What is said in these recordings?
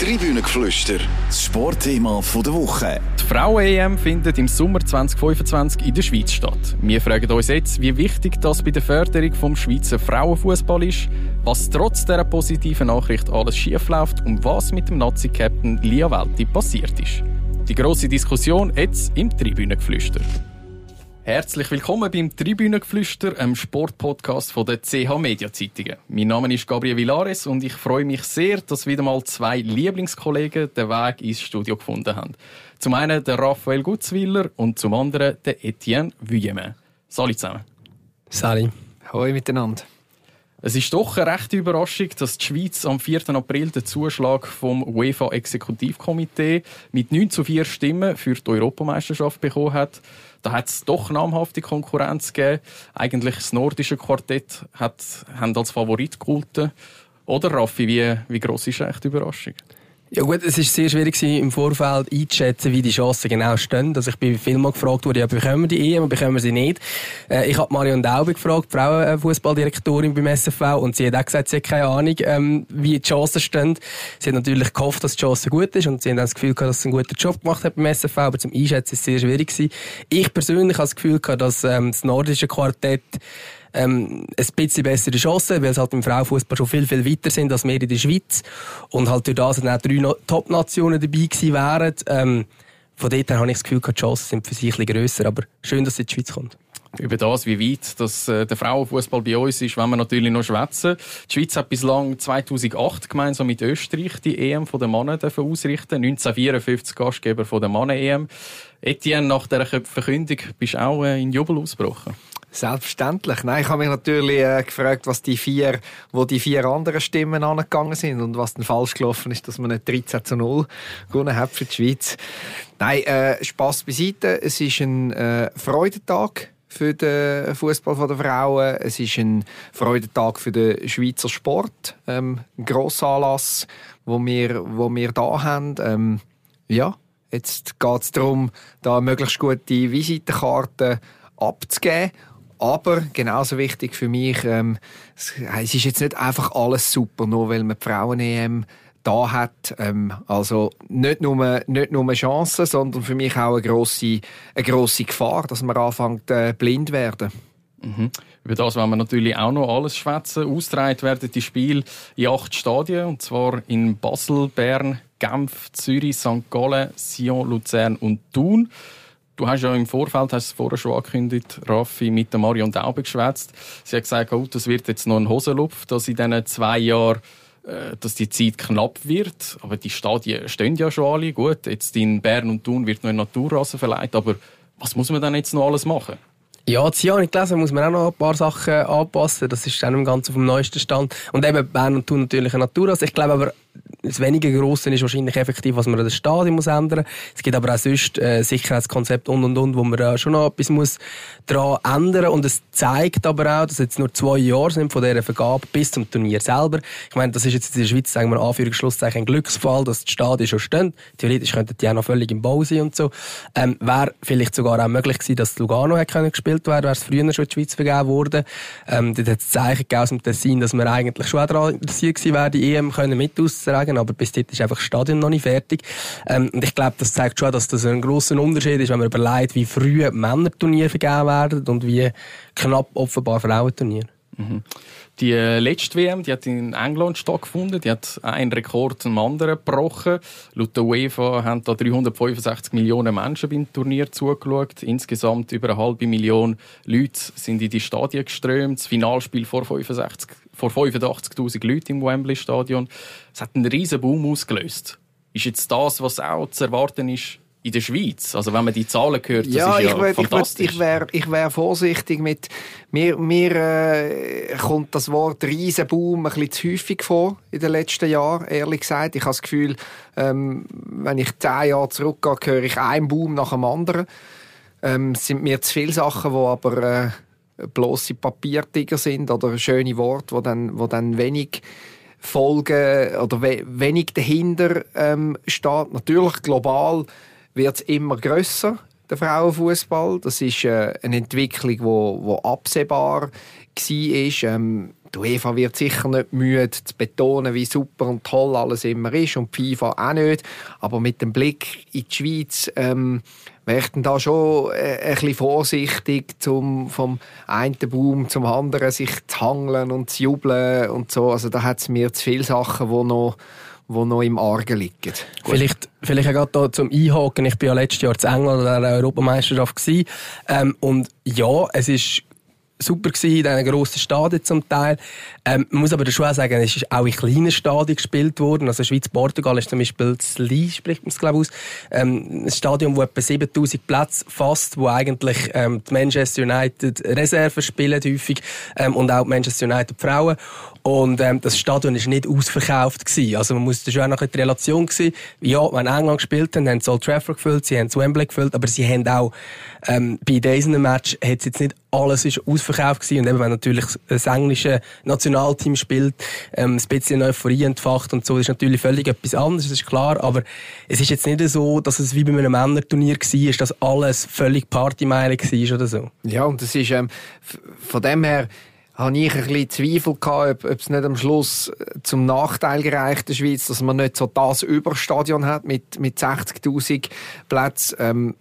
Tribünengeflüster, das Sportthema der Woche. Die Frauen-EM findet im Sommer 2025 in der Schweiz statt. Wir fragen uns jetzt, wie wichtig das bei der Förderung des Schweizer Frauenfußball ist, was trotz dieser positiven Nachricht alles schiefläuft und was mit dem Nazi-Captain Lia Welti passiert ist. Die grosse Diskussion jetzt im Tribünengeflüster. Herzlich willkommen beim Tribünengeflüster, einem Sportpodcast von der CH Media Zeitungen. Mein Name ist Gabriel Villares und ich freue mich sehr, dass wieder mal zwei Lieblingskollegen den Weg ins Studio gefunden haben. Zum einen der Raphael Gutzwiller und zum anderen der Etienne Vuillemin. Salut zusammen. Salut. Hoi miteinander. Es ist doch eine rechte Überraschung, dass die Schweiz am 4. April den Zuschlag vom UEFA-Exekutivkomitee mit 9 zu 4 Stimmen für die Europameisterschaft bekommen hat. Da hat es doch namhafte Konkurrenz gegeben. Eigentlich das nordische Quartett hat, haben als Favorit gehalten. Oder Raffi, wie, wie gross ist echt die Überraschung? Ja gut, es war sehr schwierig im Vorfeld einzuschätzen, wie die Chancen genau stehen. Also ich bin vielmal gefragt worden, ja, bekommen wir die EM, bekommen wir sie nicht. Äh, ich habe Marion Daube gefragt, Frauenfußballdirektorin beim SFV, und sie hat auch gesagt, sie hat keine Ahnung, ähm, wie die Chancen stehen. Sie hat natürlich gehofft, dass die Chance gut ist und sie hat das Gefühl gehabt, dass sie einen guten Job gemacht hat beim SFV, aber zum Einschätzen ist es sehr schwierig gewesen. Ich persönlich habe das Gefühl gehabt, dass ähm, das nordische Quartett ähm, ein bisschen bessere Chancen, weil es halt im Frauenfußball schon viel, viel weiter sind als wir in der Schweiz. Und halt durch das auch drei Top-Nationen dabei gewesen wären. Ähm, von dort her habe ich das Gefühl, die Chancen sind für sich ein bisschen grösser. Aber schön, dass sie in die Schweiz kommt über das, wie weit das, äh, der Frauenfußball bei uns ist, wenn wir natürlich noch schwätzen. Die Schweiz hat bislang 2008 gemeinsam mit Österreich die EM von den Männern ausrichten 1954 Gastgeber der Mannen-EM. Etienne, nach dieser Verkündung bist du auch äh, in Jubel ausgebrochen. Selbstverständlich. Nein, ich habe mich natürlich äh, gefragt, was die vier, wo die vier anderen Stimmen angegangen sind und was dann falsch gelaufen ist, dass man nicht 13 zu 0 gewonnen hat für die Schweiz. Nein, äh, Spass beiseite. Es ist ein äh, Freudentag für den Fußball der Frauen. Es ist ein Freudentag für den Schweizer Sport. Ähm, ein grosser Anlass, wo wir, wo wir da haben. Ähm, ja, jetzt geht es darum, da möglichst gute Visitenkarten abzugeben aber genauso wichtig für mich, ähm, es, ist jetzt nicht einfach alles super, nur weil man die Frauen-EM da hat. Ähm, also nicht nur, nicht nur Chancen, sondern für mich auch eine grosse, eine grosse Gefahr, dass man anfängt äh, blind werden. Mhm. Über das wollen wir natürlich auch noch alles schwätzen. Ausgetragen werden die Spiele in acht Stadien, und zwar in Basel, Bern, Genf, Zürich, St. Gallen, Sion, Luzern und Thun. Du hast ja im Vorfeld, hast es vorher schon angekündigt, Raffi, mit der Marion Daube geschwätzt. Sie hat gesagt, oh, das wird jetzt noch ein Hosenlupf, dass in diesen zwei Jahren äh, dass die Zeit knapp wird. Aber die Stadien stehen ja schon alle. Gut, jetzt in Bern und Thun wird noch ein Naturrasen verleiht. Aber was muss man dann jetzt noch alles machen? Ja, das Jahr nicht gelesen, muss man auch noch ein paar Sachen anpassen. Das ist dann im Ganzen dem neuesten Stand. Und eben Bern und Thun natürlich ein Naturrasen. Ich glaube aber, das weniger Grosse ist wahrscheinlich effektiv, was man an das Stadion muss ändern muss. Es gibt aber auch sonst äh, Sicherheitskonzept und und und, wo man äh, schon noch etwas muss daran ändern Und es zeigt aber auch, dass jetzt nur zwei Jahre sind von dieser Vergabe bis zum Turnier selber. Ich meine, das ist jetzt in der Schweiz, sagen wir Anführungsschlusszeichen, ein Glücksfall, dass die Stadien schon stehen. Theoretisch könnten die auch noch völlig im Bau sein und so. Ähm, wäre vielleicht sogar auch möglich gewesen, dass Lugano hätte gespielt werden, wäre es früher schon in die Schweiz vergeben worden. Ähm, dort hat es Zeichen gegeben aus dem Tessin, dass wir eigentlich schon daran interessiert gewesen wären, die EM können mit auszutragen aber bis dort ist einfach das Stadion noch nicht fertig. Ähm, und ich glaube, das zeigt schon, dass das ein grosser Unterschied ist, wenn man überlegt, wie früh Männerturniere vergeben werden und wie knapp offenbar Frauenturniere. Mhm. Die letzte WM, die hat in England stattgefunden. Die hat einen Rekord zum anderen gebrochen. Laut der UEFA haben da 365 Millionen Menschen beim Turnier zugeschaut. Insgesamt über eine halbe Million Leute sind in die Stadien geströmt. Das Finalspiel vor 65 vor 85.000 Leuten im Wembley Stadion. Es hat einen riesen Boom ausgelöst. Ist jetzt das, was auch zu erwarten ist in der Schweiz? Also wenn man die Zahlen hört, das ja, ist ja ich fantastisch. Ich, wäre ich wär vorsichtig mit... Mir, mir äh, kommt das Wort Riesenboom ein bisschen zu häufig vor in den letzten Jahren, ehrlich gesagt. Ich habe das Gefühl, ähm, wenn ich zehn Jahre zurückgehe, höre ich einen Boom nach dem anderen. Ähm, es sind mir zu viele Sachen, die aber... Äh, bloße Papiertiger sind oder schöne Worte, wo dann, wo dann wenig Folgen oder we wenig dahinter ähm, steht. Natürlich global wird immer grösser der Frauenfußball. Das ist äh, eine Entwicklung, wo, wo absehbar war. Ähm, die UEFA wird sicher nicht müde zu betonen, wie super und toll alles immer ist und die FIFA auch nicht. Aber mit dem Blick in die Schweiz ähm, ich da schon äh, ein bisschen vorsichtig, zum, vom einen Baum zum anderen sich zu hangeln und zu jubeln und so. Also da hat es mir zu viele Sachen, die noch wo noch im Argen liegen. Vielleicht, vielleicht auch gerade zum Einhaken. Ich war ja letztes Jahr zu England an der Europameisterschaft ähm, und ja, es ist super gewesen, in diesen grossen Stadien zum Teil. Ähm, man muss aber schon auch sagen, es ist auch in kleinen Stadien gespielt worden. Also Schweiz-Portugal ist zum Beispiel das Li, spricht man es glaube aus. Ähm, ein Stadion, wo etwa 7000 Plätze fasst, wo eigentlich ähm, die Manchester United Reserven spielen häufig ähm, und auch die Manchester United Frauen. Und ähm, das Stadion ist nicht ausverkauft gewesen. Also man muss da schon auch noch die Relation gewesen. Ja, wenn England gespielt haben, haben sie Old Trafford gefüllt, sie haben Wembley gefüllt, aber sie haben auch ähm, bei diesen Match hat jetzt nicht alles ist ausverkauft gewesen. Und eben, wenn natürlich das englische Nationalteam spielt, ähm, ein bisschen Euphorie entfacht und so, ist natürlich völlig etwas anderes, das ist klar. Aber es ist jetzt nicht so, dass es wie bei einem Männerturnier war, dass alles völlig Partymeile war oder so. Ja, und das ist, ähm, von dem her, habe ich ein bisschen Zweifel gehabt, ob, ob es nicht am Schluss äh, zum Nachteil gereicht der Schweiz, dass man nicht so das Überstadion hat mit, mit 60.000 Plätzen. Ähm,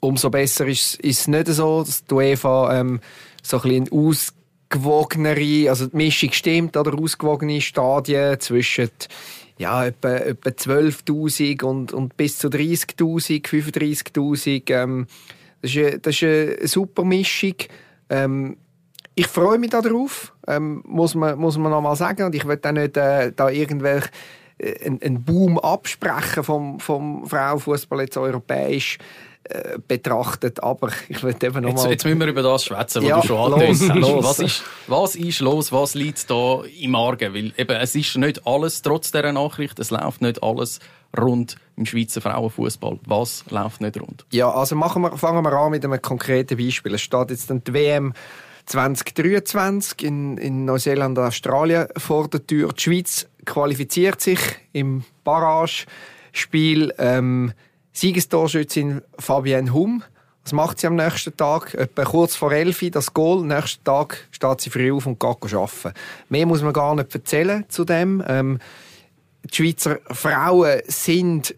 umso besser ist es nicht so, dass die UEFA ähm, so ein bisschen ausgewogenere, also die Mischung stimmt, oder ausgewogene Stadien zwischen ja, etwa, etwa 12.000 und, und bis zu 30.000, 35.000. Ähm, das, ist, das ist eine super Mischung. Ähm, ich freue mich darauf, ähm, muss man, muss man noch mal sagen. Und ich will auch nicht äh, da irgendwelche äh, einen Boom absprechen vom, vom Frauenfußball jetzt europäisch äh, betrachtet, aber ich will eben noch jetzt. Jetzt müssen wir über das schwätzen, was ja, du schon los, los. Was, ist, was ist los, was liegt da im Argen? Weil eben, es ist nicht alles, trotz dieser Nachricht, es läuft nicht alles rund im Schweizer Frauenfußball. Was läuft nicht rund? Ja, also machen wir, fangen wir an mit einem konkreten Beispiel. Es steht jetzt dann die WM 2023 in, in Neuseeland und Australien vor der Tür. Die Schweiz qualifiziert sich im Barrage-Spiel. Ähm, Siegestorschützin Fabienne Hum. Was macht sie am nächsten Tag? Etwa kurz vor 11 das Goal. Am nächsten Tag steht sie früh auf und geht arbeiten. Mehr muss man gar nicht erzählen zu dem. Ähm, die Schweizer Frauen sind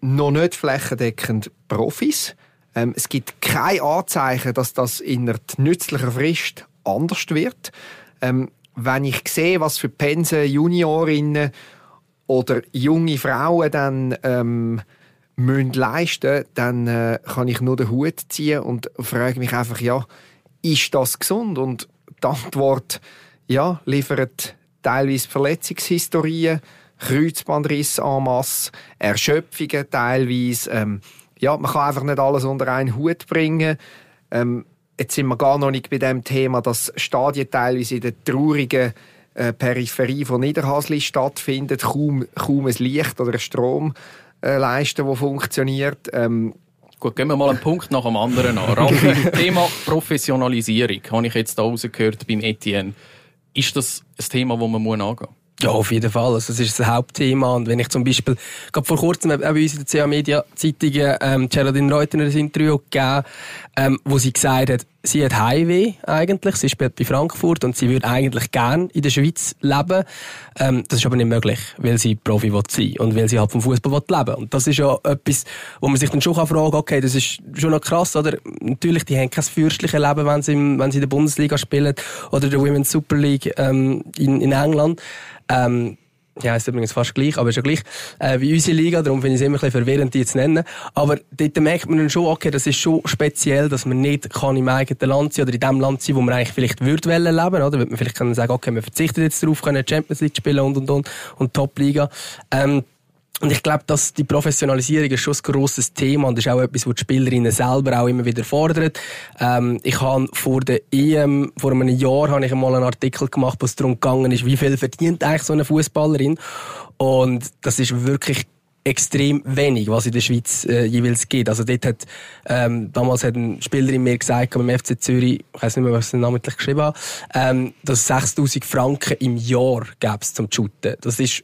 noch nicht flächendeckend Profis. Ähm, es gibt kein Anzeichen, dass das in einer nützlicher Frist anders wird. Ähm, wenn ich sehe, was für Pensen Juniorinnen oder junge Frauen dann ähm, müssen leisten dann äh, kann ich nur den Hut ziehen und frage mich einfach, ja, ist das gesund? Und die Antwort, ja, liefert teilweise Verletzungshistorien, Kreuzbandriss en masse, Erschöpfungen teilweise. Ähm, ja, man kann einfach nicht alles unter einen Hut bringen. Ähm, jetzt sind wir gar noch nicht bei dem Thema, dass Stadien teilweise in der traurigen äh, Peripherie von Niederhasli stattfindet, kaum, kaum ein Licht oder ein Strom äh, der funktioniert. Ähm, Gut, gehen wir mal einen Punkt nach dem anderen an. Raffi, Thema Professionalisierung, habe ich jetzt da rausgehört beim Etienne. Ist das ein Thema, das man angehen muss? Ja, auf jeden Fall. Also, das ist das Hauptthema. Und wenn ich zum Beispiel, gerade vor kurzem auch bei uns in der CA Media Zeitung, ähm, Geraldine Reuter ein Interview gegeben, ähm, wo sie gesagt hat, sie hat Heimweh eigentlich. Sie spielt bei Frankfurt und sie würde eigentlich gern in der Schweiz leben. Ähm, das ist aber nicht möglich, weil sie Profi will sein und weil sie halt vom Fußball leben. Und das ist ja etwas, wo man sich dann schon fragen kann, okay, das ist schon noch krass, oder? Natürlich, die haben kein fürstliches Leben, wenn sie, im, wenn sie in der Bundesliga spielen oder der Women's Super League ähm, in, in England. Ähm, ja, ist übrigens fast gleich, aber ist ja gleich, äh, wie unsere Liga, darum finde ich es immer ein bisschen verwirrend, die zu nennen. Aber dort merkt man dann schon, okay, das ist schon speziell, dass man nicht kann im eigenen Land sein oder in dem Land sein, wo man eigentlich vielleicht würde leben, oder? Würde man vielleicht sagen, okay, wir verzichten jetzt darauf, können Champions League spielen und, und, und, und Top-Liga. Ähm, und ich glaube, dass die Professionalisierung ist schon ein grosses Thema und ist auch etwas, was die Spielerinnen selber auch immer wieder fordern. Ähm, ich habe vor der EM, vor einem Jahr, habe ich einmal einen Artikel gemacht, wo es darum gegangen ist, wie viel verdient eigentlich so eine Fußballerin. Und das ist wirklich extrem wenig, was in der Schweiz äh, jeweils gibt. Also dort hat, ähm, damals hat eine Spielerin mir gesagt, beim FC Zürich, ich weiß nicht mehr, was sie namentlich geschrieben hat, ähm, dass 6000 Franken im Jahr gäbe es zum Shooten. Das ist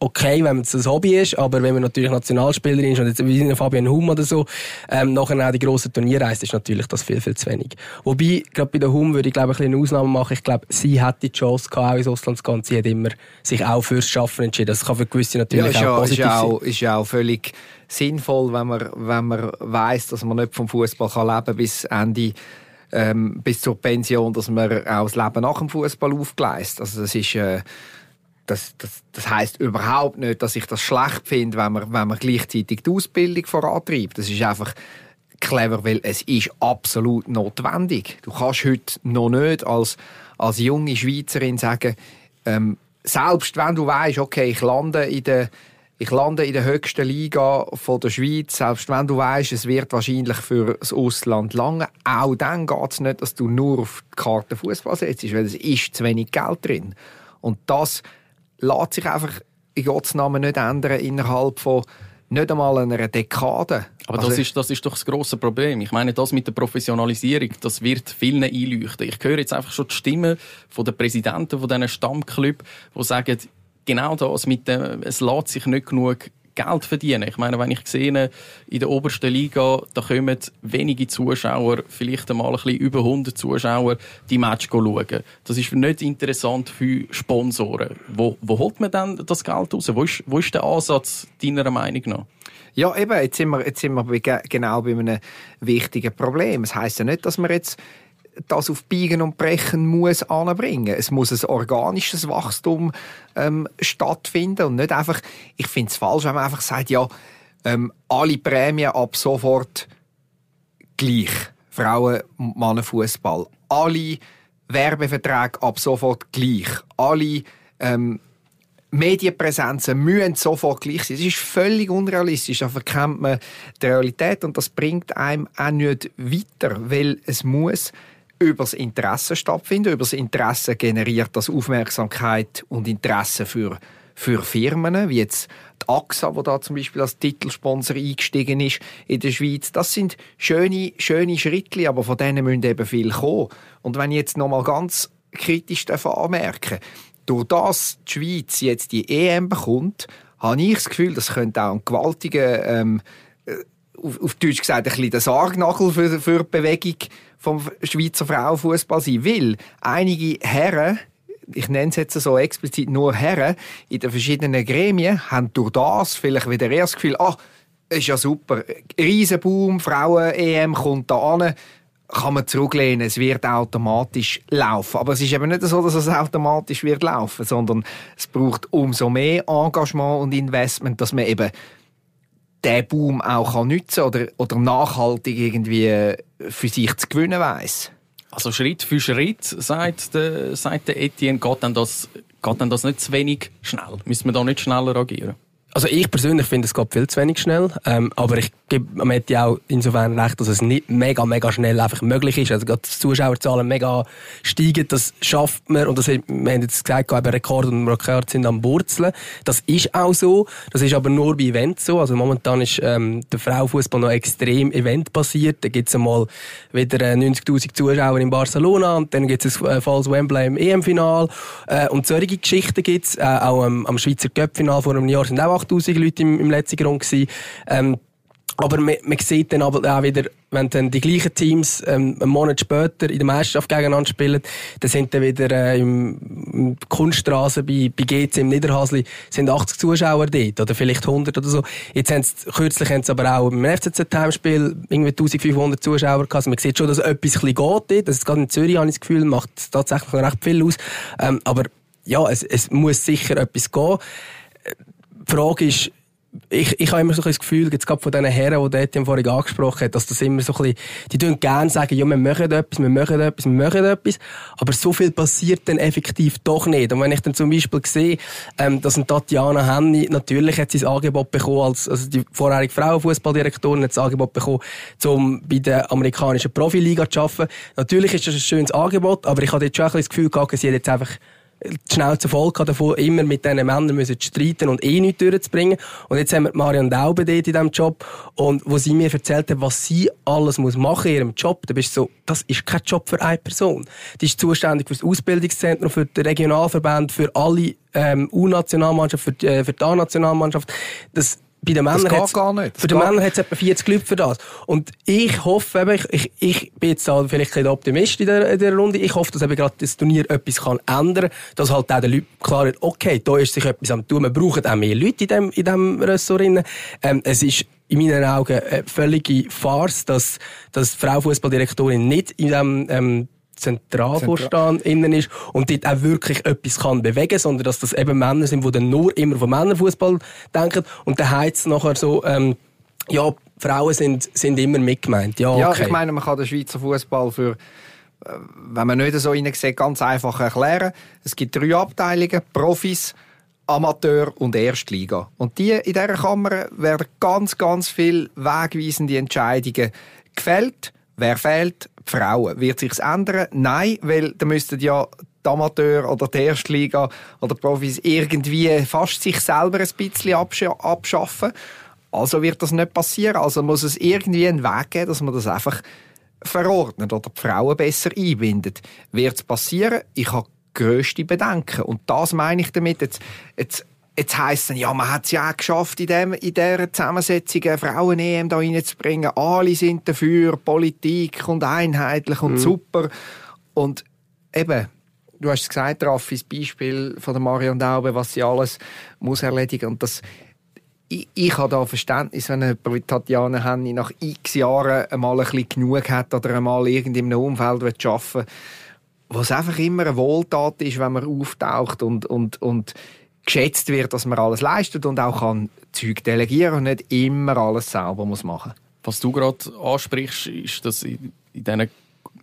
okay, wenn es ein Hobby ist, aber wenn man natürlich Nationalspielerin ist und jetzt wie Fabian Hum oder so, ähm, nachher auch die grossen Turniere reist, ist natürlich das viel, viel zu wenig. Wobei, gerade bei der Hum würde ich glaube ich eine Ausnahme machen. Ich glaube, sie hat die Chance gehabt, auch ins Ausland zu gehen. Sie hat immer sich auch fürs Schaffen entschieden. Das kann für gewisse natürlich ja, auch positiv ist ja auch, sein. ist ja auch völlig sinnvoll, wenn man, wenn man weiss, dass man nicht vom Fußball kann leben bis Ende ähm, bis zur Pension, dass man auch das Leben nach dem Fußball aufgleist. Also das ist äh, das, das, das heißt überhaupt nicht, dass ich das schlecht finde, wenn man, wenn man gleichzeitig die Ausbildung vorantreibt. Das ist einfach clever, weil es ist absolut notwendig. Du kannst heute noch nicht als, als junge Schweizerin sagen, ähm, selbst wenn du weißt, okay, ich lande in der ich lande in der höchsten Liga von der Schweiz, selbst wenn du weißt, es wird wahrscheinlich für das Ausland lange, auch dann geht es nicht, dass du nur auf die Karte Fußball setzt, weil es ist zu wenig Geld drin. Und das lässt sich einfach in Gottes Namen nicht ändern innerhalb von nicht einmal einer Dekade. Aber Also- das, ist, das ist doch das grosse Problem. Ich meine, das mit der Professionalisierung, das wird vielen einleuchten. Ich höre jetzt einfach schon die Stimmen von den Präsidenten von diesen Stammclubs, die sagen, genau das mit dem, es lässt sich nicht genug Geld verdienen. Ich meine, wenn ich sehe, in der obersten Liga, da kommen wenige Zuschauer, vielleicht einmal ein bisschen über 100 Zuschauer, die Match schauen. Das ist nicht interessant für Sponsoren. Wo, wo holt man dann das Geld raus? Wo ist, wo ist der Ansatz deiner Meinung nach? Ja, eben, jetzt sind wir, jetzt sind wir genau bei einem wichtigen Problem. Es heisst ja nicht, dass man jetzt das auf Biegen und Brechen muss anbringen. Es muss ein organisches Wachstum ähm, stattfinden und nicht einfach, ich finde es falsch, wenn man einfach sagt, ja, ähm, alle Prämien ab sofort gleich. Frauen- und Mannenfußball. Alle Werbeverträge ab sofort gleich. Alle ähm, Medienpräsenzen müssen sofort gleich sein. Das ist völlig unrealistisch. Da verkennt man die Realität und das bringt einem auch nicht weiter, weil es muss über das Interesse stattfinden. Über das Interesse generiert das Aufmerksamkeit und Interesse für, für Firmen, wie jetzt die AXA, wo da zum Beispiel als Titelsponsor eingestiegen ist in der Schweiz. Das sind schöne, schöne Schritte, aber von denen müssen eben viel kommen. Und wenn ich jetzt noch mal ganz kritisch darf anmerken durch das die Schweiz jetzt die EM bekommt, habe ich das Gefühl, das könnte auch ein gewaltiger, ähm, äh, auf, auf Deutsch gesagt, ein bisschen der Sargnagel für, für die Bewegung vom Schweizer Frauenfußball sein. Weil einige Herren, ich nenne es jetzt so explizit nur Herren, in den verschiedenen Gremien, haben durch das vielleicht wieder erst das Gefühl, ah, ist ja super, Riesenboom, Frauen-EM kommt da an, kann man zurücklehnen, es wird automatisch laufen. Aber es ist eben nicht so, dass es automatisch wird laufen, sondern es braucht umso mehr Engagement und Investment, dass man eben den Boom auch kann nutzen oder, oder nachhaltig irgendwie äh, für sich zu gewinnen weiss. Also Schritt für Schritt, sagt der, sagt der Etienne, geht dann, das, geht dann das nicht zu wenig schnell? Müssen wir da nicht schneller agieren? Also ich persönlich finde, es geht viel zu wenig schnell. Ähm, aber ich gebe Matti auch insofern recht, dass es nicht mega, mega schnell einfach möglich ist. Also gerade die Zuschauerzahlen mega steigen, das schafft man. Und das, wir haben jetzt gesagt, eben Rekord und Rekord sind am Wurzeln. Das ist auch so. Das ist aber nur bei Events so. Also momentan ist ähm, der Frauenfußball noch extrem eventbasiert. Da gibt es einmal wieder äh, 90'000 Zuschauer in Barcelona und dann gibt es äh, Falls Wembley im EM-Final. Äh, und solche Geschichten gibt es. Äh, auch am, am Schweizer Cup-Final vor einem Jahr sind auch 8000 Leute im, im letzten Grund gewesen. Ähm, aber man, man sieht dann aber auch wieder, wenn dann die gleichen Teams ähm, einen Monat später in der Meisterschaft gegeneinander spielen, dann sind dann wieder äh, im, im Kunststraße bei, bei GC im Niederhasli sind 80 Zuschauer dort oder vielleicht 100 oder so. Jetzt haben sie, kürzlich haben sie aber auch im FCZ-Heimspiel irgendwie 1500 Zuschauer gehabt. Also man sieht schon, dass etwas ein geht dort. Ist gerade in Zürich, habe ich das Gefühl, macht tatsächlich recht viel aus. Ähm, aber ja, es, es muss sicher etwas gehen. Die Frage ist, ich, ich habe immer so ein das Gefühl, jetzt gerade von diesen Herren, die Etienne vorhin angesprochen hat, dass das immer so ein bisschen, die tun gerne sagen, ja, wir machen etwas, wir machen etwas, wir machen etwas, aber so viel passiert dann effektiv doch nicht. Und wenn ich dann zum Beispiel sehe, ähm, dass ein Tatjana Henny, natürlich hat sie das Angebot bekommen, als, also die vorherige Frauenfußballdirektorin hat das Angebot bekommen, um bei der amerikanischen Profiliga zu arbeiten. Natürlich ist das ein schönes Angebot, aber ich hatte jetzt schon ein bisschen das Gefühl gehabt, sie hat jetzt einfach die Schnauze voll davon, immer mit diesen Männern müssen streiten und eh nichts durchzubringen. Und jetzt haben wir Marion Daube dort in diesem Job. Und wo sie mir erzählt hat, was sie alles muss machen in ihrem Job, da bist du so, das ist kein Job für eine Person. Die ist zuständig für das Ausbildungszentrum, für den Regionalverband, für alle ähm, U-Nationalmannschaft, für, äh, für die A-Nationalmannschaft. Bei den Männern das geht gar nicht. Für die Männer hat es etwa 40 Leute für das. Und ich hoffe eben, ich, ich, ich bin jetzt da vielleicht ein Optimist in der, in der Runde, ich hoffe, dass eben gerade das Turnier etwas kann ändern kann, dass halt auch den Leuten klar wird, okay, da ist sich etwas am tun, wir brauchen auch mehr Leute in dem, in dem Ressort. Ähm, es ist in meinen Augen eine völlige Farce, dass, dass die Frau Fußballdirektorin nicht in dem ähm, Zentralvorstand Zentral. innen ist und dort auch wirklich etwas kann bewegen, sondern dass das eben Männer sind, die dann nur immer von Männerfußball denken und dann heißt es nachher so, ähm, ja, Frauen sind, sind immer mitgemeint. Ja, okay. ja, ich meine, man kann den Schweizer Fußball für äh, wenn man nicht so hineinsieht, ganz einfach erklären. Es gibt drei Abteilungen, Profis, Amateur und Erstliga. Und die in dieser Kammer werden ganz, ganz viele wegweisende Entscheidungen gefällt. Wer fehlt? Frauen. Wird sich's ändern? Nein, weil da müssten ja die Amateur oder die Erstliga oder die Profis irgendwie fast sich selber ein bisschen abschaffen. Also wird das nicht passieren. Also muss es irgendwie einen Weg geben, dass man das einfach verordnet oder die Frauen besser einbindet. Wird es passieren? Ich habe grösste Bedenken. Und das meine ich damit. Jetzt, jetzt, jetzt heisst es, ja, man hat es ja auch geschafft, in, dem, in dieser Zusammensetzung eine Frauen-EM da reinzubringen. Alle sind dafür, Politik und einheitlich und mhm. super. Und eben, du hast es gesagt, Raffi, das Beispiel von der Marion Daube, was sie alles muss erledigen und das ich, ich habe da Verständnis, wenn jemand wie Tatjana Henny nach x Jahren einmal ein bisschen genug hat oder einmal irgendwie in einem Umfeld arbeiten will, was einfach immer eine Wohltat ist, wenn man auftaucht und, und, und geschätzt wird, dass man alles leistet und auch kann Zeug delegieren und nicht immer alles selber muss machen. Was du gerade ansprichst, ist, dass in, diesen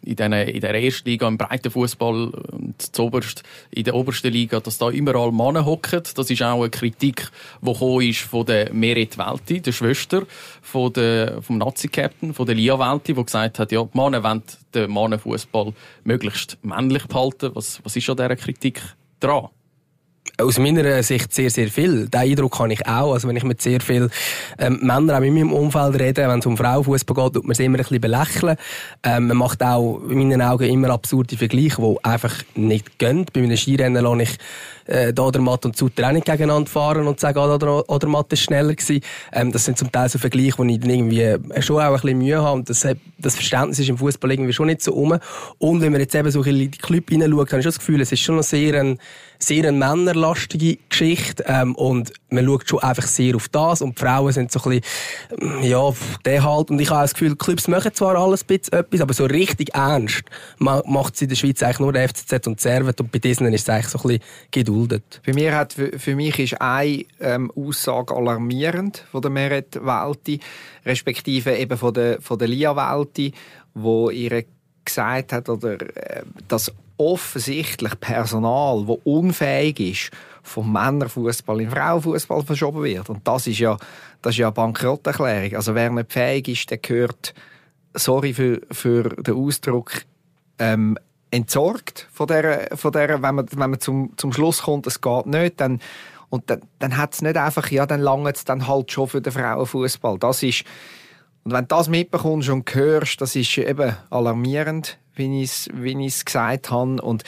in, den, in der ersten Liga im Breitenfußball und zuoberst, in der obersten Liga, dass da überall Männer hocken. Das ist auch eine Kritik, die ist von der Merit Welti, der Schwester von der, vom Nazi-Captain, von der Lia Welti, die gesagt hat, ja, die Männer wollen den Mannenfußball möglichst männlich behalten. Was, was ist an dieser Kritik dran? Aus meiner Sicht sehr, sehr viel. Den Eindruck habe ich auch. Also wenn ich mit sehr vielen ähm, Männern auch in meinem Umfeld rede, wenn es um Frauenfußball geht, tut man sie immer ein bisschen belächeln. Ähm, man macht auch in meinen Augen immer absurde Vergleiche, die einfach nicht gehen. Bei einem Skirennen lasse ich äh, Odermatt und Sutter auch nicht gegeneinander fahren und sagen, ah, Odermatt ist schneller gewesen. Ähm, das sind zum Teil so Vergleiche, wo ich dann irgendwie äh, schon auch ein bisschen Mühe habe. Und das, das Verständnis ist im Fußball irgendwie schon nicht so um. Und wenn man jetzt eben so in die Club hineinschaut, habe ich schon das Gefühl, es ist schon noch sehr ein, sehr eine männerlastige Geschichte ähm, und man schaut schon einfach sehr auf das und die Frauen sind so ein bisschen, ja, der halt und ich habe das Gefühl, die Clubs machen zwar alles ein bisschen etwas, aber so richtig ernst macht sie in der Schweiz eigentlich nur der FCZ und Servet und bei diesen ist es eigentlich so ein bisschen geduldet. Für mich, hat, für mich ist eine ähm, Aussage alarmierend von der Meret Welti, respektive eben von der, von der Lia Welti, wo ihre gesagt hat, oder, äh, dass offensichtlich Personal, das unfähig ist, vom Männerfußball in Frauenfußball verschoben wird. Und das ist ja, das ist ja eine Bankrotterklärung. Also wer nicht fähig ist, der gehört, sorry für, für den Ausdruck, ähm, entsorgt von der, von der wenn man, wenn man zum, zum Schluss kommt, es geht nicht, dann, und dann, dann hat es nicht einfach, ja, dann langt es dann halt schon für den Frauenfußball. Das ist, und wenn du das mitbekommst und hörst, das ist eben alarmierend, wie ich es wie gesagt habe. Und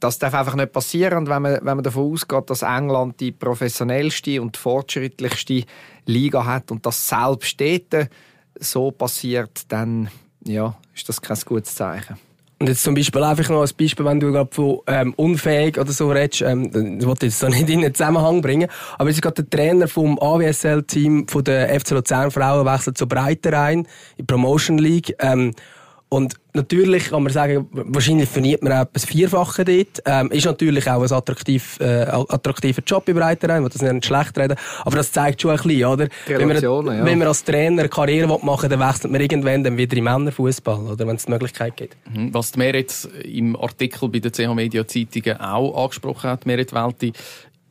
das darf einfach nicht passieren. Und wenn man, wenn man davon ausgeht, dass England die professionellste und fortschrittlichste Liga hat und das selbst dort so passiert, dann ja, ist das kein gutes Zeichen. Und jetzt zum Beispiel einfach noch ein Beispiel, wenn du gerade von ähm, unfähig oder so redest, ähm, das wollte ich jetzt so nicht in den Zusammenhang bringen, aber es ist gerade der Trainer vom AWSL-Team von der FC Luzern Frauen wechselt zu Breiterein in die Promotion League. Ähm, und natürlich kann man sagen, wahrscheinlich verdient man auch etwas Vierfache dort. Ähm, ist natürlich auch ein attraktiv, äh, attraktiver Job im Reiterrein, wo das nicht schlecht reden. Aber das zeigt schon ein bisschen, oder? Wenn man, ja. wenn man als Trainer Karriere machen will, dann wechselt man irgendwann dann wieder im Männerfußball, oder? Wenn es die Möglichkeit gibt. Mhm. Was die Merit im Artikel bei der CH Media Zeitungen auch angesprochen hat, Merit Welti,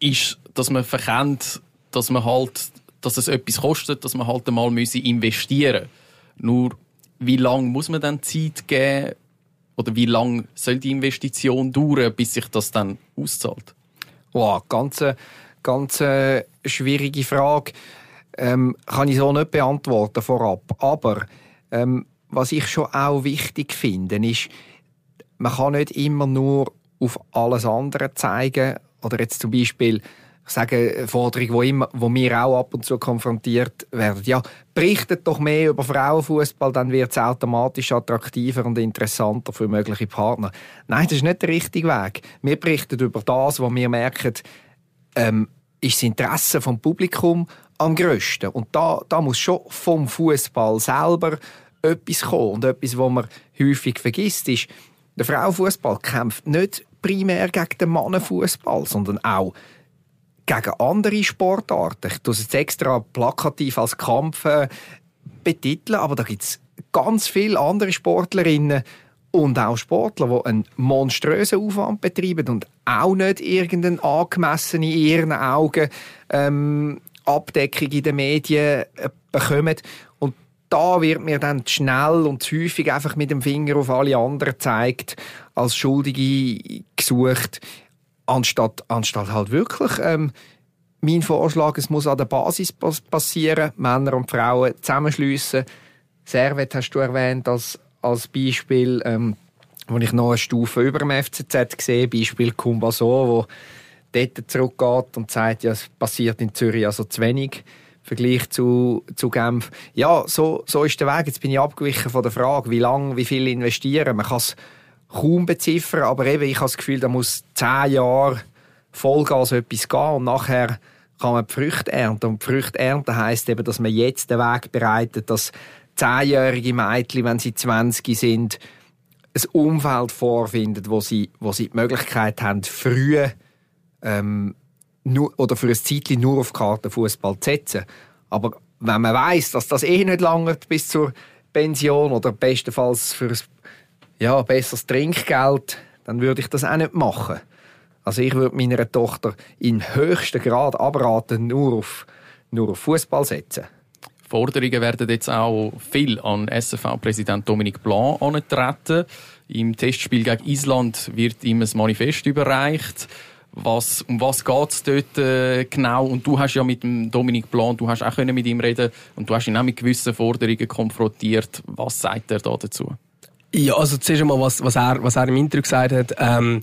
ist, dass man verkennt, dass man halt, dass es etwas kostet, dass man halt einmal investieren müsse. Nur wie lange muss man dann Zeit geben, oder wie lange soll die Investition dauern, bis sich das dann auszahlt? Wow, ganz, ganz äh, schwierige Frage. Ähm, kann ich so nicht beantworten vorab. Aber ähm, was ich schon auch wichtig finde, ist, man kann nicht immer nur auf alles andere zeigen. Oder jetzt zum Beispiel, ich sage Forderung, wo, immer, wo wir auch ab und zu konfrontiert werden. Ja, berichtet doch mehr über Frauenfußball, dann wird es automatisch attraktiver und interessanter für mögliche Partner. Nein, das ist nicht der richtige Weg. Wir berichten über das, was wir merken, ähm, ist das Interesse vom Publikum am grössten. Und da, da muss schon vom Fußball selber etwas kommen. Und etwas, was man häufig vergisst, ist, der Frauenfußball kämpft nicht primär gegen den Mannenfußball, sondern auch gegen andere Sportarten. Ich tue es jetzt extra plakativ als Kampf äh, betiteln, aber da gibt es ganz viele andere Sportlerinnen und auch Sportler, die einen monströsen Aufwand betreiben und auch nicht irgendeine angemessene, in ihren Augen ähm, Abdeckung in den Medien äh, bekommen. Und da wird mir dann schnell und häufig einfach mit dem Finger auf alle anderen gezeigt, als Schuldige gesucht, anstatt, anstatt halt wirklich ähm, mein Vorschlag, es muss an der Basis passieren, Männer und Frauen zusammenschliessen. Servet hast du erwähnt als, als Beispiel, ähm, wo ich noch eine Stufe über dem FCZ sehe, Beispiel Kumbaso, wo dort zurückgeht und sagt, ja, es passiert in Zürich also zu wenig im Vergleich zu, zu Genf. Ja, so, so ist der Weg. Jetzt bin ich abgewichen von der Frage, wie lange, wie viel investieren. Man kann kaum beziffern, aber eben, ich habe das Gefühl, da muss zehn Jahre Vollgas etwas gehen und nachher kann man die Früchte ernten. Und die Früchte ernten heisst eben, dass man jetzt den Weg bereitet, dass zehnjährige Mädchen, wenn sie 20 sind, ein Umfeld vorfinden, wo sie, wo sie die Möglichkeit haben, früh ähm, nur, oder für ein Zeitchen nur auf Kartenfußball zu setzen. Aber wenn man weiß, dass das eh nicht lange bis zur Pension oder bestenfalls für ein ja, besseres Trinkgeld, dann würde ich das auch nicht machen. Also ich würde meiner Tochter in höchsten Grad abraten, nur auf, nur auf Fußball setzen. Forderungen werden jetzt auch viel an SFV-Präsident Dominique Blanc antreten. Im Testspiel gegen Island wird ihm ein Manifest überreicht. Was, um was geht es dort äh, genau? Und du hast ja mit dem Dominique Blanc, du hast auch mit ihm reden und du hast ihn auch mit gewissen Forderungen konfrontiert. Was sagt er da dazu? Ja, also zuerst einmal, was, was, er, was er im Interview gesagt hat, ähm,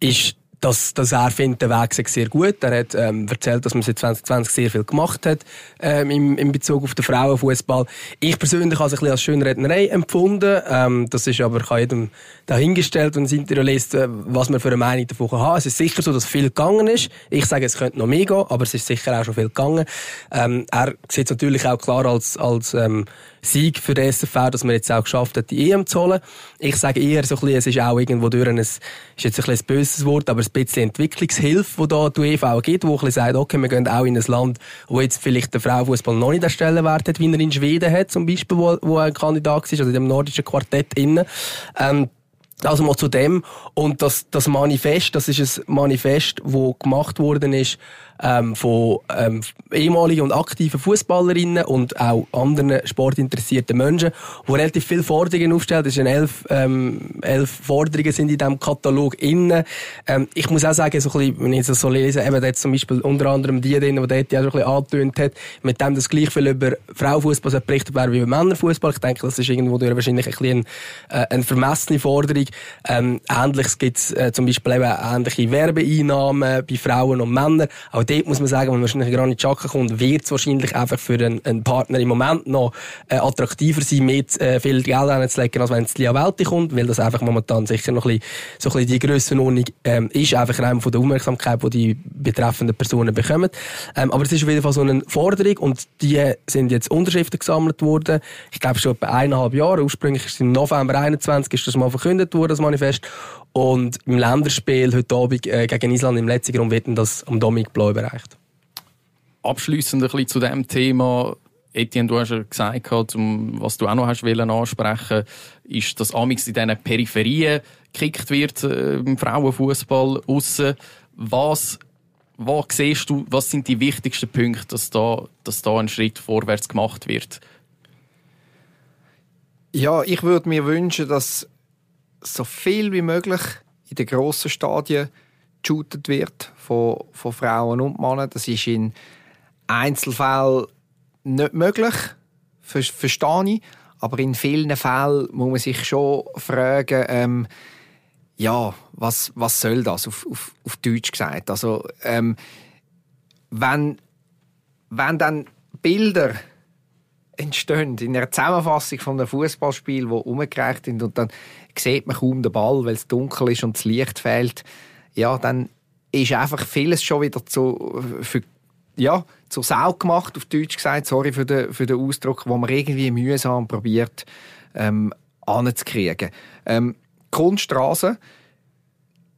ist, dass, dass er findet, der Weg sei sehr gut. Er hat ähm, erzählt, dass man seit 2020 sehr viel gemacht hat ähm, im, in Bezug auf den Frauenfußball. Ich persönlich habe es ein bisschen als Schönrednerei empfunden. Ähm, das ist aber kann jedem dahingestellt, wenn das Interview liest, äh, was man für eine Meinung davon haben. Es ist sicher so, dass viel gegangen ist. Ich sage, es könnte noch mehr gehen, aber es ist sicher auch schon viel gegangen. Ähm, er sieht es natürlich auch klar als, als ähm, Sieg für den SFV, dass man jetzt auch geschafft hat, die EM zu holen. Ich sage eher so ein bisschen, es ist auch irgendwo durch ein, ist jetzt ein, bisschen ein böses Wort, aber ein bisschen Entwicklungshilfe, die da die UEFA gibt, wo ein bisschen sagt, okay, wir gehen auch in ein Land, wo jetzt vielleicht der Frauenfußball noch nicht den Stellenwert hat, wie er in Schweden hat, zum Beispiel, wo, wo ein Kandidat ist, also in dem nordischen Quartett innen. Ähm, also mal zu dem. Und das, das Manifest, das ist ein Manifest, wo gemacht worden ist ähm, von ähm, ehemaligen und aktiven Fußballerinnen und auch anderen sportinteressierten Menschen, die relativ viele Forderungen aufstellen. Es sind elf, ähm, elf Forderungen sind in diesem Katalog innen. Ähm, ich muss auch sagen, so ein bisschen, wenn ich das so lese, eben jetzt zum Beispiel unter anderem die drin, die dort ja so ein bisschen angetönt hat, mit dem, dass gleich viel über Frauenfußball berichtet werden wie über Männerfußball. Ich denke, das ist irgendwo durch wahrscheinlich ein bisschen eine, äh, eine vermessene Forderung. Ähm, Ähnliches gibt es äh, zum Beispiel eben ähnliche Werbeeinnahmen bei Frauen und Männern. Auch dort muss man sagen, wenn man wahrscheinlich Granit Xhaka kommt, wird es wahrscheinlich einfach für einen, einen, Partner im Moment noch äh, attraktiver sein, mit äh, viel Geld anzulegen, als wenn es Lia Welti kommt, weil das einfach momentan sicher noch ein bisschen, so ein bisschen die Grössenordnung ähm, ist, einfach rein von der Aufmerksamkeit, die die betreffenden Personen bekommen. Ähm, aber es ist auf jeden Fall so eine Forderung und die sind jetzt Unterschriften gesammelt worden. Ich glaube schon etwa eineinhalb Jahre. Ursprünglich ist es im November 21 ist das mal verkündet worden, das Manifest. Und im Länderspiel heute Abend äh, gegen Island im letzten Grund wird das am Dominik Blau überreicht. Abschließend ein bisschen zu dem Thema. Etienne, du hast ja gesagt, was du auch noch hast wollen ansprechen, ist, dass Amix in diesen Peripherien gekickt wird äh, im Frauenfußball aussen. Was, was siehst du, was sind die wichtigsten Punkte, dass da, dass da ein Schritt vorwärts gemacht wird? Ja, ich würde mir wünschen, dass so viel wie möglich in den grossen Stadien geshootet wird von, von Frauen und Männern. Das ist in Einzelfällen nicht möglich, ver verstehe ich. Aber in vielen Fällen muss man sich schon fragen, ähm, ja, was, was soll das, auf, auf, auf Deutsch gesagt. Also, ähm, wenn, wenn dann Bilder entstehen in einer Zusammenfassung von einem Fußballspiel, wo umgereicht sind und dann sieht man kaum den Ball, weil es dunkel ist und das Licht fehlt, ja, dann ist einfach vieles schon wieder zu, für, ja, zur Sau gemacht, auf Deutsch gesagt, sorry für den, für den Ausdruck, wo man irgendwie mühsam probiert, ähm, anzukriegen. Ähm, Kunststraße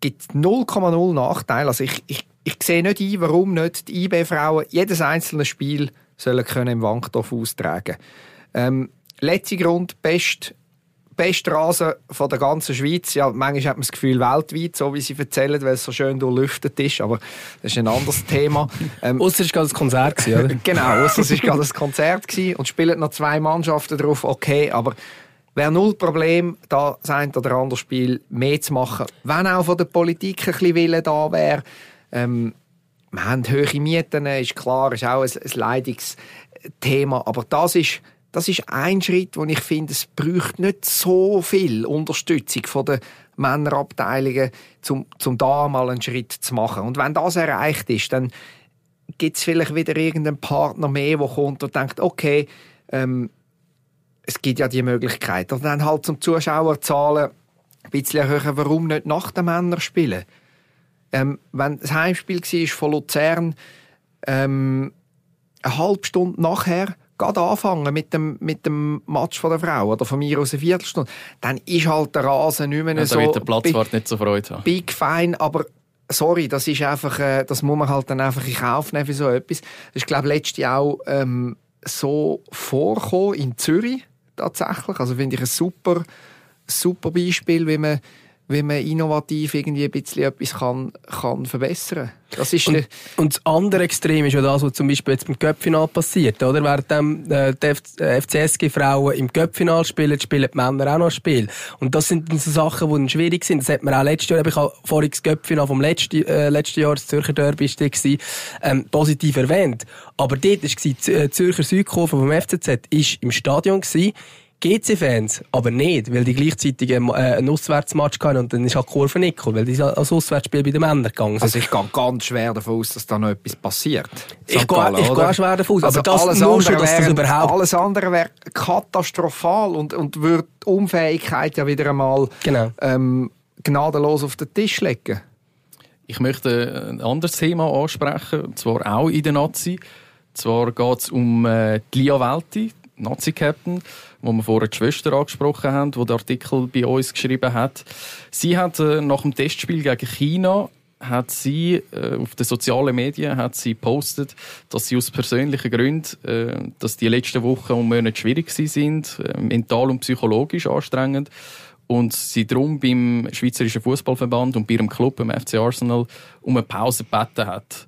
gibt 0,0 Nachteile. Also ich, ich, ich sehe nicht ein, warum nicht die IB-Frauen jedes einzelne Spiel sollen können im Wankdorf austragen. Ähm, letzter Grund, best beste Rasen von der ganzen Schweiz. Ja, manchmal hat man das Gefühl weltweit, so wie sie erzählen, weil es so schön durchlüftet ist, aber das ist ein anderes Thema. Ähm, ausser es war gerade ein Konzert, oder? genau, ausser es war gerade ein Konzert und spielen noch zwei Mannschaften drauf, okay, aber wäre null Problem, da sein oder andere Spiel mehr zu machen. Wenn auch von der Politik ein bisschen Wille da wäre, ähm, wir haben hohe Mieten, ist klar, ist auch ein, ein Leidungsthema, aber das ist das ist ein Schritt, wo ich finde, es braucht nicht so viel Unterstützung von den Männerabteilungen, um, um da mal einen Schritt zu machen. Und wenn das erreicht ist, dann gibt es vielleicht wieder irgendeinen Partner mehr, der kommt und denkt, okay, ähm, es gibt ja die Möglichkeit. Und dann halt zum Zuschauerzahlen ein bisschen erhöhen, warum nicht nach den Männern spielen. Ähm, wenn das Heimspiel war von Luzern, ähm, eine halbe Stunde nachher gerade anfangen mit dem, mit dem Match von der Frau oder von mir aus eine Viertelstunde, dann ist halt der Rasen nicht mehr ja, so... Wird der Platzwart nicht so Freude haben. Big fine, aber sorry, das ist einfach, äh, das muss man halt dann einfach in Kauf nehmen für so etwas. Das ist, glaube ich, letztes Jahr auch ähm, so vorgekommen in Zürich tatsächlich. Also finde ich ein super, super Beispiel, wie man wie man innovativ irgendwie ein bisschen etwas kann, kann verbessern kann. Das ist und, und das andere Extrem ist ja das, was zum Beispiel jetzt beim Göppfinal passiert. Oder? Während äh, die FCSG-Frauen im Göppfinal spielen, spielen die Männer auch noch ein Spiel. Und das sind so Sachen, die dann schwierig sind. Das hat man auch letztes Jahr, ich habe vorhin das Göppfinal vom letzten, äh, letzten Jahr, das Zürcher Derby, war, ähm, positiv erwähnt. Aber dort war die äh, Zürcher Südkurve vom FCZ ist im Stadion gewesen, GC-Fans aber nicht, weil die gleichzeitig einen, äh, einen Auswärtsmatch hatten und dann ist halt die Kurve nicht gekommen, weil die als Auswärtsspiel bei den Männern gegangen sind. Also ich gehe ganz schwer davon aus, dass da noch etwas passiert. Ich gehe, ich gehe schwer davon aus, also aber das alles nur schon, dass das überhaupt... Alles andere wäre katastrophal und, und würde die Unfähigkeit ja wieder einmal genau. ähm, gnadenlos auf den Tisch legen. Ich möchte ein anderes Thema ansprechen, und zwar auch in der Nazi. Zwar geht es um äh, die Lia Welti, Nazi-Captain, wo wir vorher die Schwester angesprochen haben, wo der Artikel bei uns geschrieben hat. Sie hat äh, nach dem Testspiel gegen China hat sie äh, auf den sozialen Medien hat sie postet, dass sie aus persönlichen Gründen, äh, dass die letzten Wochen und Monate schwierig sind, äh, mental und psychologisch anstrengend und sie darum beim Schweizerischen Fußballverband und bei ihrem Club, beim FC Arsenal, um eine Pause gebeten hat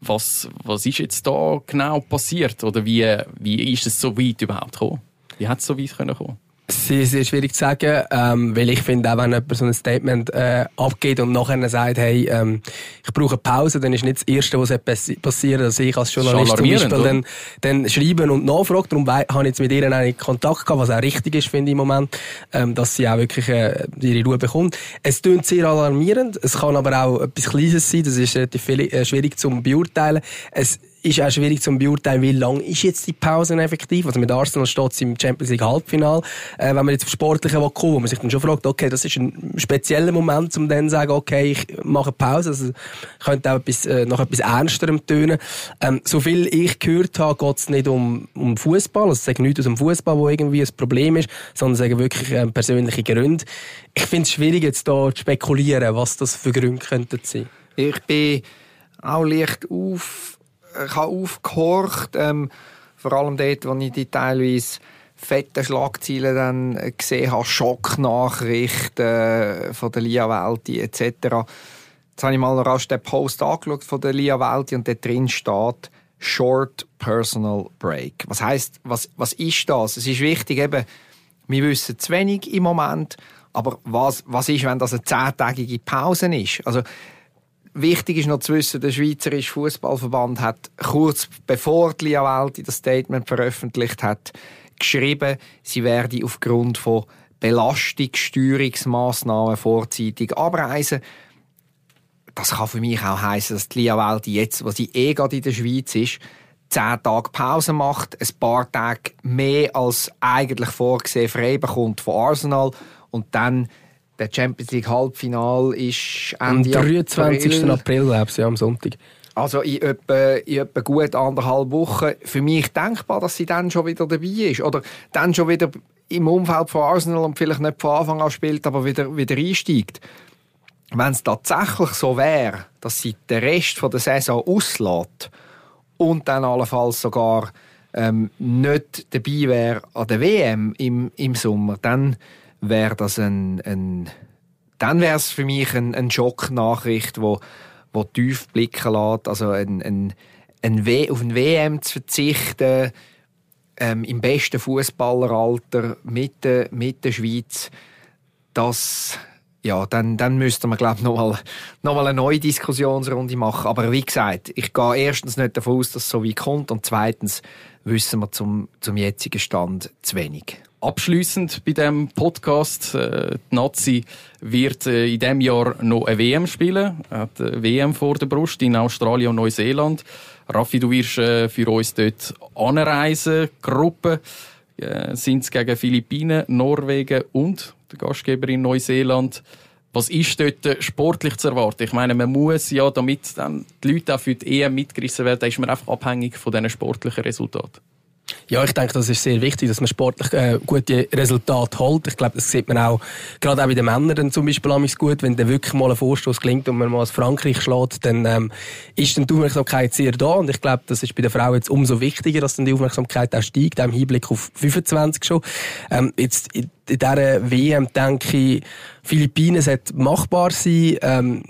was, was ist jetzt da genau passiert? Oder wie, wie ist es so weit überhaupt gekommen? Wie hat es so weit können kommen? Sehr, sehr schwierig zu sagen, ähm, weil ich finde, auch wenn jemand so ein Statement äh, abgeht und nachher sagt, hey, ähm, ich brauche eine Pause, dann ist nicht das Erste, was passiert, dass ich als Journalist zum Beispiel dann, dann schreiben und nachfragen. Darum habe ich jetzt mit ihr einen Kontakt gehabt, was auch richtig ist, finde ich im Moment, ähm, dass sie auch wirklich äh, ihre Ruhe bekommt. Es klingt sehr alarmierend, es kann aber auch etwas Kleines sein, das ist relativ äh, schwierig zu beurteilen. Es ist auch schwierig zu beurteilen, wie lang ist jetzt die Pause effektiv. Also mit Arsenal steht es im Champions League Halbfinale. Äh, wenn man jetzt auf Sportliche kommen wo man sich dann schon fragt, okay, das ist ein spezieller Moment, um dann zu sagen, okay, ich mache Pause. Also könnte auch etwas, äh, nach etwas Ernsterem tönen. Ähm, so viel ich gehört habe, geht es nicht um, um Fußball. Also es sagt nichts aus dem Fußball, wo irgendwie ein Problem ist, sondern sagen wirklich äh, persönliche Gründe. Ich finde es schwierig, jetzt da zu spekulieren, was das für Gründe könnten sein. Ich bin auch leicht auf ich habe aufgehorcht, ähm, vor allem dort, wo ich die teilweise fetten Schlagzeilen dann gesehen habe, Schocknachrichten äh, von der Lia Welti etc. Jetzt habe ich mal rasch den Post angeschaut von der Lia Welti und dort drin steht Short Personal Break. Was heißt, was, was ist das? Es ist wichtig, eben, wir wissen zu wenig im Moment Aber was, was ist, wenn das eine zehntägige Pause ist? Also, Wichtig ist noch zu wissen, der Schweizerische Fußballverband hat kurz bevor die Lia Welti das Statement veröffentlicht hat, geschrieben, sie werde aufgrund von Belastungssteuerungsmaßnahmen vorzeitig abreisen. Das kann für mich auch heißen, dass die Lia Welti jetzt, wo sie eh gerade in der Schweiz ist, zehn Tage Pause macht, ein paar Tage mehr als eigentlich vorgesehen frei bekommt von Arsenal und dann der Champions League Halbfinal ist Ende Am 23. April, April glaube ich, ja, am Sonntag. Also in etwa, in etwa gut anderthalb Wochen. Für mich denkbar, dass sie dann schon wieder dabei ist. Oder dann schon wieder im Umfeld von Arsenal und vielleicht nicht von Anfang an spielt, aber wieder, wieder einsteigt. Wenn es tatsächlich so wäre, dass sie den Rest von der Saison auslässt und dann allenfalls sogar ähm, nicht dabei wäre an der WM im, im Sommer, dann wäre das ein, ein dann wäre es für mich eine ein Schocknachricht, wo, wo tief blicken lässt. Also ein, ein, ein w auf ein WM zu verzichten, ähm, im besten Fußballeralter mit der, mit der Schweiz, das ja, dann, dann müsste man, glaube ich, nochmal noch mal eine neue Diskussionsrunde machen. Aber wie gesagt, ich gehe erstens nicht davon aus, dass es so weit kommt und zweitens wissen wir zum, zum jetzigen Stand zu wenig. Abschließend bei dem Podcast, äh, die Nazi wird äh, in diesem Jahr noch eine WM spielen, Er hat eine WM vor der Brust in Australien und Neuseeland. Raffi, du wirst äh, für uns dort anreisen. Gruppe äh, sind gegen Philippinen, Norwegen und der Gastgeber in Neuseeland. Was ist dort sportlich zu erwarten? Ich meine, man muss ja, damit dann die Leute auch für die EM mitgerissen werden, ist man einfach abhängig von diesen sportlichen Resultaten. Ja, ich denke, das ist sehr wichtig, dass man sportlich äh, gute Resultate holt. Ich glaube, das sieht man auch, gerade auch bei den Männern dann zum Beispiel gut, wenn dann wirklich mal ein Vorstoß gelingt und man mal aus Frankreich schlägt, dann ähm, ist dann die Aufmerksamkeit sehr da und ich glaube, das ist bei den Frauen jetzt umso wichtiger, dass dann die Aufmerksamkeit auch steigt, auch im Hinblick auf 25 schon. Ähm, jetzt in dieser WM denke ich, Philippinen sollte machbar sein. Ähm,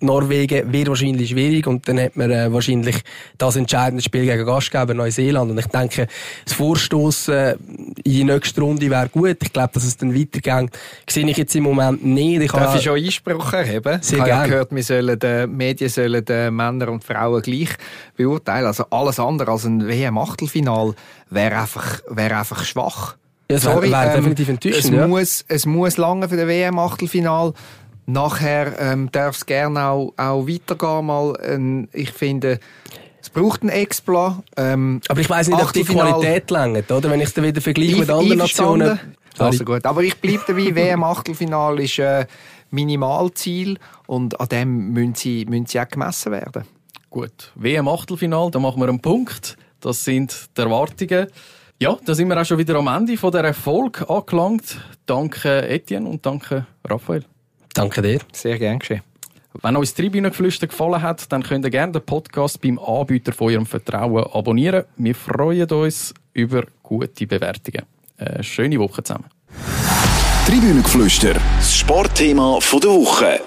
Norwegen wird wahrscheinlich schwierig und dann hat man äh, wahrscheinlich das entscheidende Spiel gegen Gastgeber Neuseeland und ich denke, das Vorstoßen äh, in die nächste Runde wäre gut. Ich glaube, dass es dann weitergeht, sehe ich jetzt im Moment nicht. Ich Darf ich schon Einspruch erheben? Sehr ich habe ja gehört, wir sollen, die Medien sollen die Männer und Frauen gleich beurteilen. Also alles andere als ein WM-Achtelfinal wäre einfach, wäre einfach schwach. Ja, Sorry, ähm. Es, muss, es muss lange für den WM-Achtelfinal. Nachher ähm, darf es gerne auch, auch weitergehen. Mal, ähm, ich finde, es braucht einen Expla. Ähm, aber ich weiß nicht, ob die Qualität längert, oder? Wenn ich es dann wieder vergleiche mit anderen Nationen. Also gut. Aber ich bleibe dabei, WM-Achtelfinal ist äh, Minimalziel und an dem müssen sie, müssen sie auch gemessen werden. Gut. WM-Achtelfinal, da machen wir einen Punkt. Das sind die Erwartungen. Ja, da sind wir auch schon wieder am Ende von der Erfolg angelangt. Danke Etienne und danke Raphael. Danke dir. Sehr gern geschehen. Wenn euch das Tribünengeflüster gefallen hat, dann könnt ihr gerne den Podcast beim Anbieter von eurem Vertrauen abonnieren. Wir freuen uns über gute Bewertungen. Eine schöne Woche zusammen. Tribünengeflüster, das Sportthema der Woche.